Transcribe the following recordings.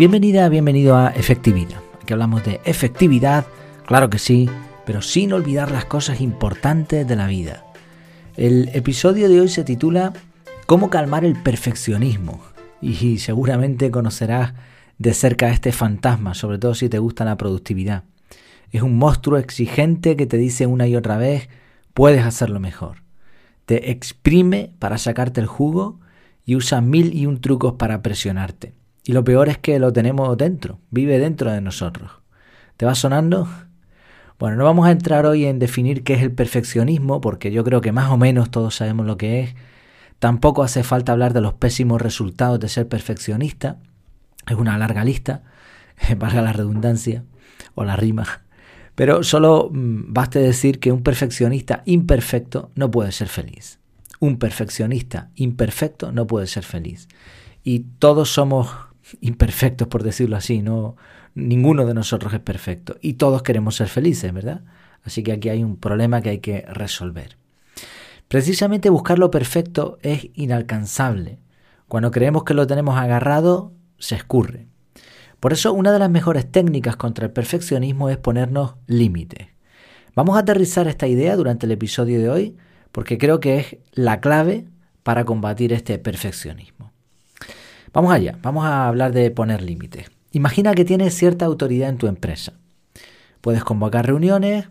Bienvenida, bienvenido a Efectividad. Aquí hablamos de efectividad, claro que sí, pero sin olvidar las cosas importantes de la vida. El episodio de hoy se titula ¿Cómo calmar el perfeccionismo? Y seguramente conocerás de cerca este fantasma, sobre todo si te gusta la productividad. Es un monstruo exigente que te dice una y otra vez, puedes hacerlo mejor. Te exprime para sacarte el jugo y usa mil y un trucos para presionarte. Y lo peor es que lo tenemos dentro, vive dentro de nosotros. ¿Te va sonando? Bueno, no vamos a entrar hoy en definir qué es el perfeccionismo, porque yo creo que más o menos todos sabemos lo que es. Tampoco hace falta hablar de los pésimos resultados de ser perfeccionista. Es una larga lista, valga la redundancia o la rima. Pero solo mm, baste decir que un perfeccionista imperfecto no puede ser feliz. Un perfeccionista imperfecto no puede ser feliz. Y todos somos imperfectos, por decirlo así, no ninguno de nosotros es perfecto y todos queremos ser felices, ¿verdad? Así que aquí hay un problema que hay que resolver. Precisamente buscar lo perfecto es inalcanzable. Cuando creemos que lo tenemos agarrado, se escurre. Por eso una de las mejores técnicas contra el perfeccionismo es ponernos límites. Vamos a aterrizar esta idea durante el episodio de hoy porque creo que es la clave para combatir este perfeccionismo. Vamos allá, vamos a hablar de poner límites. Imagina que tienes cierta autoridad en tu empresa. Puedes convocar reuniones,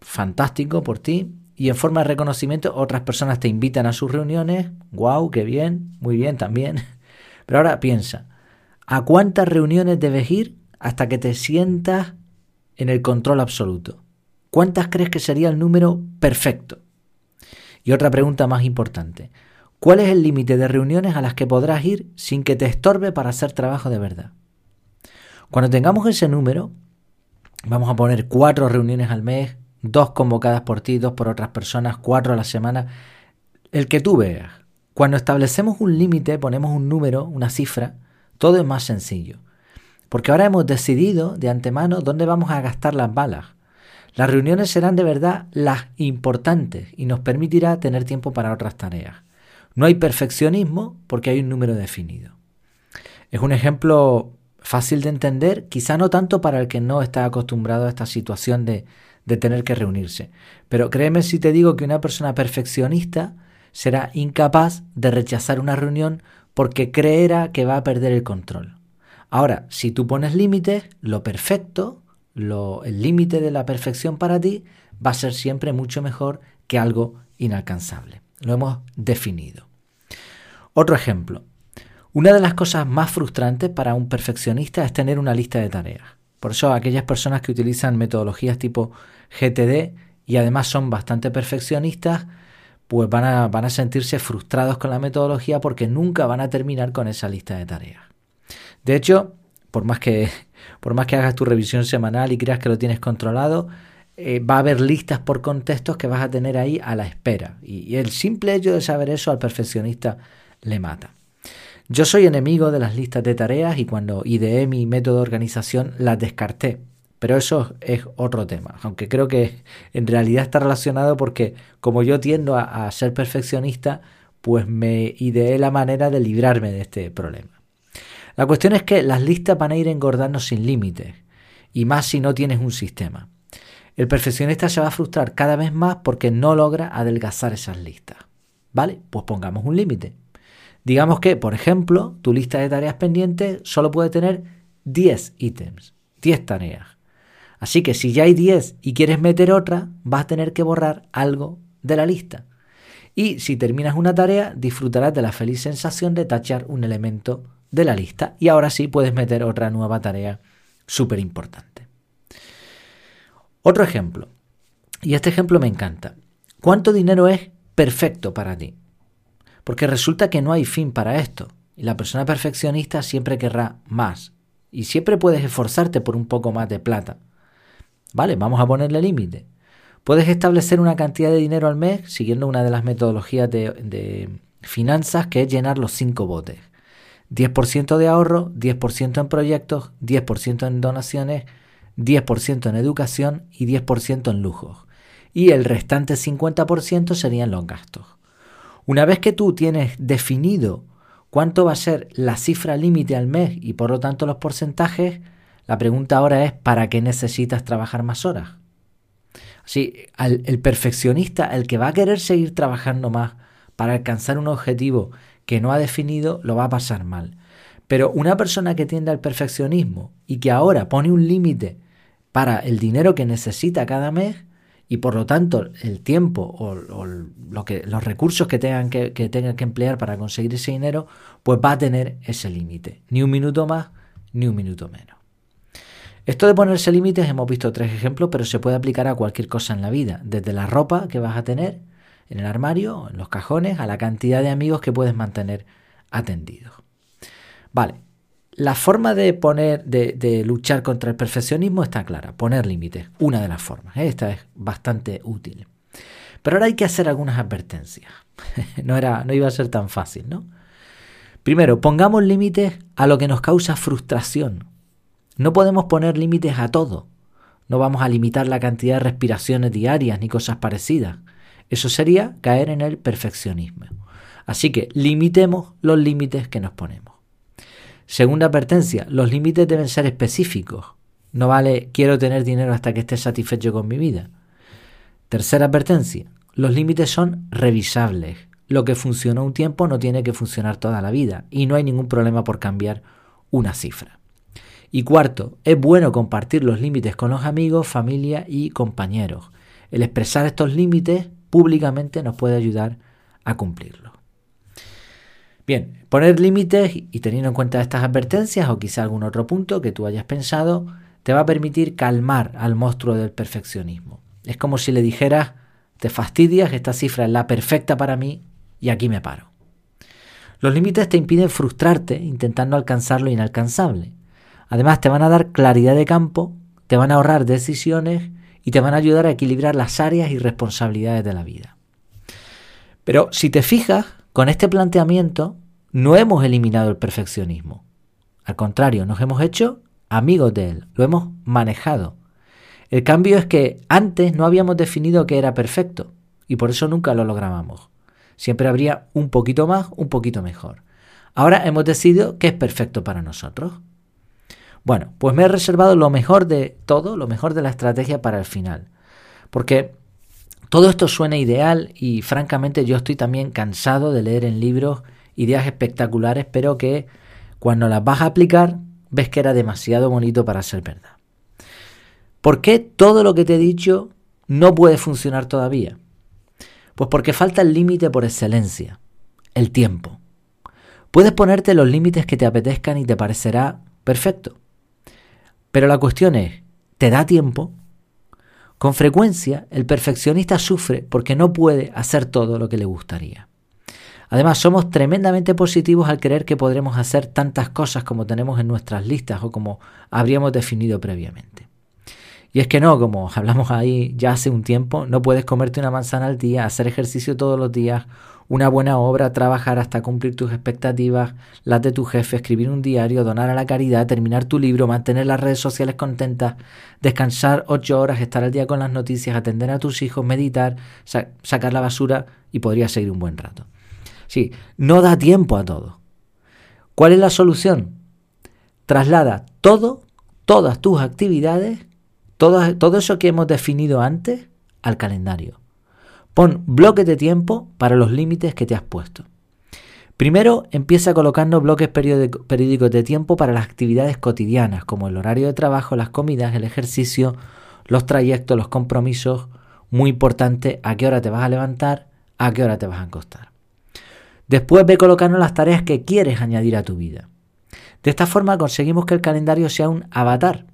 fantástico por ti, y en forma de reconocimiento otras personas te invitan a sus reuniones, wow, qué bien, muy bien también. Pero ahora piensa, ¿a cuántas reuniones debes ir hasta que te sientas en el control absoluto? ¿Cuántas crees que sería el número perfecto? Y otra pregunta más importante, ¿Cuál es el límite de reuniones a las que podrás ir sin que te estorbe para hacer trabajo de verdad? Cuando tengamos ese número, vamos a poner cuatro reuniones al mes, dos convocadas por ti, dos por otras personas, cuatro a la semana, el que tú veas. Cuando establecemos un límite, ponemos un número, una cifra, todo es más sencillo. Porque ahora hemos decidido de antemano dónde vamos a gastar las balas. Las reuniones serán de verdad las importantes y nos permitirá tener tiempo para otras tareas. No hay perfeccionismo porque hay un número definido. Es un ejemplo fácil de entender, quizá no tanto para el que no está acostumbrado a esta situación de, de tener que reunirse. Pero créeme si te digo que una persona perfeccionista será incapaz de rechazar una reunión porque creerá que va a perder el control. Ahora, si tú pones límites, lo perfecto, lo, el límite de la perfección para ti va a ser siempre mucho mejor que algo inalcanzable. Lo hemos definido. Otro ejemplo. Una de las cosas más frustrantes para un perfeccionista es tener una lista de tareas. Por eso aquellas personas que utilizan metodologías tipo GTD y además son bastante perfeccionistas, pues van a, van a sentirse frustrados con la metodología porque nunca van a terminar con esa lista de tareas. De hecho, por más que, por más que hagas tu revisión semanal y creas que lo tienes controlado, eh, va a haber listas por contextos que vas a tener ahí a la espera. Y, el simple hecho de saber eso al perfeccionista le mata. Yo soy enemigo de las listas de tareas y cuando ideé mi método de organización las descarté. Pero eso es otro tema, aunque creo que en realidad está relacionado porque como yo tiendo a, a ser perfeccionista, pues me ideé la manera de librarme de este problema. La cuestión es que las listas van a ir engordando sin límites, y más si no tienes un sistema. El perfeccionista se va a frustrar cada vez más porque no logra adelgazar esas listas. ¿Vale? Pues pongamos un límite. Digamos que, por ejemplo, tu lista de tareas pendientes solo puede tener 10 ítems, 10 tareas. Así que si ya hay 10 y quieres meter otra, vas a tener que borrar algo de la lista. Y si terminas una tarea, disfrutarás de la feliz sensación de tachar un elemento de la lista y ahora sí puedes meter otra nueva tarea súper importante. Otro ejemplo, y este ejemplo me encanta. ¿Cuánto dinero es perfecto para ti? Porque resulta que no hay fin para esto, y la persona perfeccionista siempre querrá más, y siempre puedes esforzarte por un poco más de plata. Vale, vamos a ponerle límite. Puedes establecer una cantidad de dinero al mes siguiendo una de las metodologías de, finanzas que es llenar los cinco botes. 10% de ahorro, 10% en proyectos, 10% en donaciones, 10% en educación y 10% en lujos. Y el restante 50% serían los gastos. Una vez que tú tienes definido cuánto va a ser la cifra límite al mes y por lo tanto los porcentajes, la pregunta ahora es ¿para qué necesitas trabajar más horas? Así, el perfeccionista, el que va a querer seguir trabajando más para alcanzar un objetivo que no ha definido, lo va a pasar mal. Pero una persona que tiende al perfeccionismo y que ahora pone un límite para el dinero que necesita cada mes y por lo tanto el tiempo o, los recursos que tengan que, que tengan que emplear para conseguir ese dinero, pues va a tener ese límite. Ni un minuto más, ni un minuto menos. Esto de ponerse límites hemos visto tres ejemplos, pero se puede aplicar a cualquier cosa en la vida, desde la ropa que vas a tener en el armario, en los cajones, a la cantidad de amigos que puedes mantener atendidos. Vale, la forma de poner, de, luchar contra el perfeccionismo está clara, poner límites, una de las formas. Esta es bastante útil. Pero ahora hay que hacer algunas advertencias. no, era, no iba a ser tan fácil, ¿no? Primero, pongamos límites a lo que nos causa frustración no podemos poner límites a todo. No vamos a limitar la cantidad de respiraciones diarias ni cosas parecidas. Eso sería caer en el perfeccionismo. Así que limitemos los límites que nos ponemos. Segunda advertencia, los límites deben ser específicos. No vale quiero tener dinero hasta que esté satisfecho con mi vida. Tercera advertencia, los límites son revisables. Lo que funcionó un tiempo no tiene que funcionar toda la vida y no hay ningún problema por cambiar una cifra. Y cuarto, es bueno compartir los límites con los amigos, familia y compañeros. El expresar estos límites públicamente nos puede ayudar a cumplirlos. Bien, poner límites y teniendo en cuenta estas advertencias o quizá algún otro punto que tú hayas pensado, te va a permitir calmar al monstruo del perfeccionismo. Es como si le dijeras, te fastidias, esta cifra es la perfecta para mí y aquí me paro. Los límites te impiden frustrarte intentando alcanzar lo inalcanzable. Además, te van a dar claridad de campo, te van a ahorrar decisiones y te van a ayudar a equilibrar las áreas y responsabilidades de la vida. Pero si te fijas, con este planteamiento no hemos eliminado el perfeccionismo. Al contrario, nos hemos hecho amigos de él, lo hemos manejado. El cambio es que antes no habíamos definido que era perfecto y por eso nunca lo lográbamos. Siempre habría un poquito más, un poquito mejor. Ahora hemos decidido que es perfecto para nosotros. Bueno, pues me he reservado lo mejor de todo, lo mejor de la estrategia para el final. Porque todo esto suena ideal y francamente yo estoy también cansado de leer en libros ideas espectaculares, pero que cuando las vas a aplicar ves que era demasiado bonito para ser verdad. ¿Por qué todo lo que te he dicho no puede funcionar todavía? Pues porque falta el límite por excelencia, el tiempo. Puedes ponerte los límites que te apetezcan y te parecerá perfecto. Pero la cuestión es, ¿te da tiempo? Con frecuencia, el perfeccionista sufre porque no puede hacer todo lo que le gustaría. Además, somos tremendamente positivos al creer que podremos hacer tantas cosas como tenemos en nuestras listas o como habríamos definido previamente. Y es que no, como hablamos ahí ya hace un tiempo, no puedes comerte una manzana al día, hacer ejercicio todos los días una buena obra, trabajar hasta cumplir tus expectativas, las de tu jefe, escribir un diario, donar a la caridad, terminar tu libro, mantener las redes sociales contentas, descansar ocho horas, estar al día con las noticias, atender a tus hijos, meditar, sacar la basura y podría seguir un buen rato. Sí, no da tiempo a todo. ¿Cuál es la solución? Traslada todo, todas tus actividades, todo, todo eso que hemos definido antes, al calendario. Pon bloques de tiempo para los límites que te has puesto. Primero, empieza colocando bloques periódicos de tiempo para las actividades cotidianas, como el horario de trabajo, las comidas, el ejercicio, los trayectos, los compromisos. Muy importante, a qué hora te vas a levantar, a qué hora te vas a acostar. Después ve colocando las tareas que quieres añadir a tu vida. De esta forma conseguimos que el calendario sea un avatar.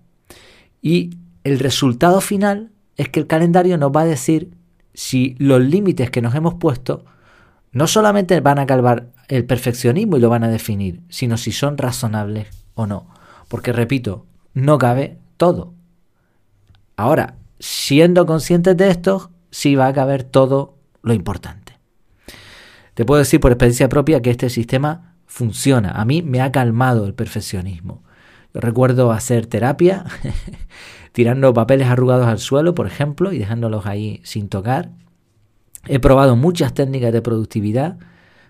Y el resultado final es que el calendario nos va a decir si los límites que nos hemos puesto no solamente van a calvar el perfeccionismo y lo van a definir, sino si son razonables o no. Porque, repito, no cabe todo. Ahora, siendo conscientes de esto, sí va a caber todo lo importante. Te puedo decir por experiencia propia que este sistema funciona. A mí me ha calmado el perfeccionismo. Recuerdo hacer terapia tirando papeles arrugados al suelo, por ejemplo, y dejándolos ahí sin tocar. He probado muchas técnicas de productividad,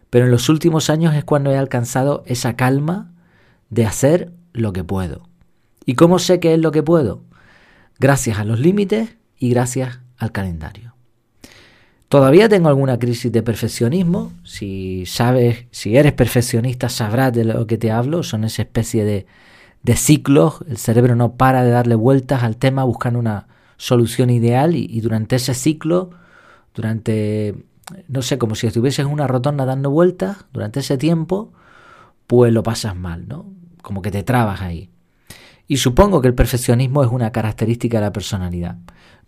pero en los últimos años es cuando he alcanzado esa calma de hacer lo que puedo. ¿Y cómo sé qué es lo que puedo? Gracias a los límites y gracias al calendario. Todavía tengo alguna crisis de perfeccionismo. Si sabes, si eres perfeccionista, sabrás de lo que te hablo. Son esa especie de, de ciclos. El cerebro no para de darle vueltas al tema buscando una solución ideal y, durante ese ciclo, durante, no sé, como si estuvieses en una rotonda dando vueltas, durante ese tiempo, pues lo pasas mal, ¿no? Como que te trabas ahí. Y supongo que el perfeccionismo es una característica de la personalidad.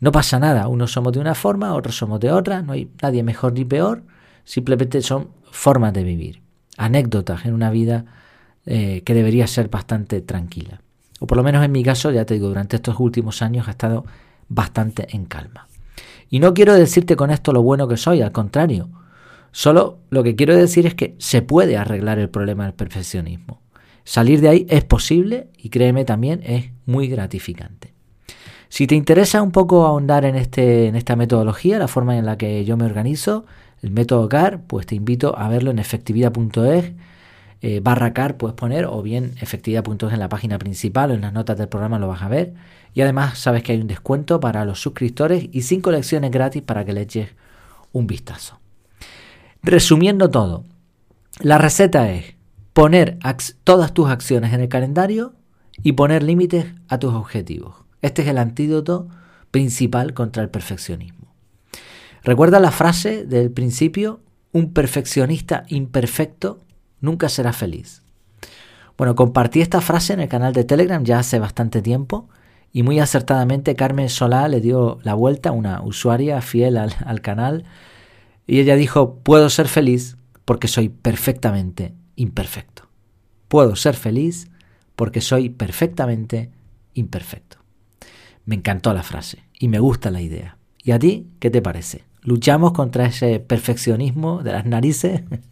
No pasa nada, unos somos de una forma, otros somos de otra, no hay nadie mejor ni peor, simplemente son formas de vivir, anécdotas en una vida eh, que debería ser bastante tranquila. O por lo menos en mi caso, ya te digo, durante estos últimos años ha estado bastante en calma. Y no quiero decirte con esto lo bueno que soy, al contrario. Solo lo que quiero decir es que se puede arreglar el problema del perfeccionismo. Salir de ahí es posible y créeme también es muy gratificante. Si te interesa un poco ahondar en, este, en esta metodología, la forma en la que yo me organizo, el método CAR, pues te invito a verlo en efectividad.es. Eh, barra CAR puedes poner o bien efectividad.es en la página principal o en las notas del programa lo vas a ver. Y además sabes que hay un descuento para los suscriptores y cinco lecciones gratis para que le eches un vistazo. Resumiendo todo, la receta es poner todas tus acciones en el calendario y poner límites a tus objetivos. Este es el antídoto principal contra el perfeccionismo. Recuerda la frase del principio, un perfeccionista imperfecto nunca será feliz. Bueno, compartí esta frase en el canal de Telegram ya hace bastante tiempo y muy acertadamente Carmen Solá le dio la vuelta, una usuaria fiel al, al canal, y ella dijo, puedo ser feliz porque soy perfectamente imperfecto. Puedo ser feliz porque soy perfectamente imperfecto. Me encantó la frase y me gusta la idea. ¿Y a ti qué te parece? ¿Luchamos contra ese perfeccionismo de las narices?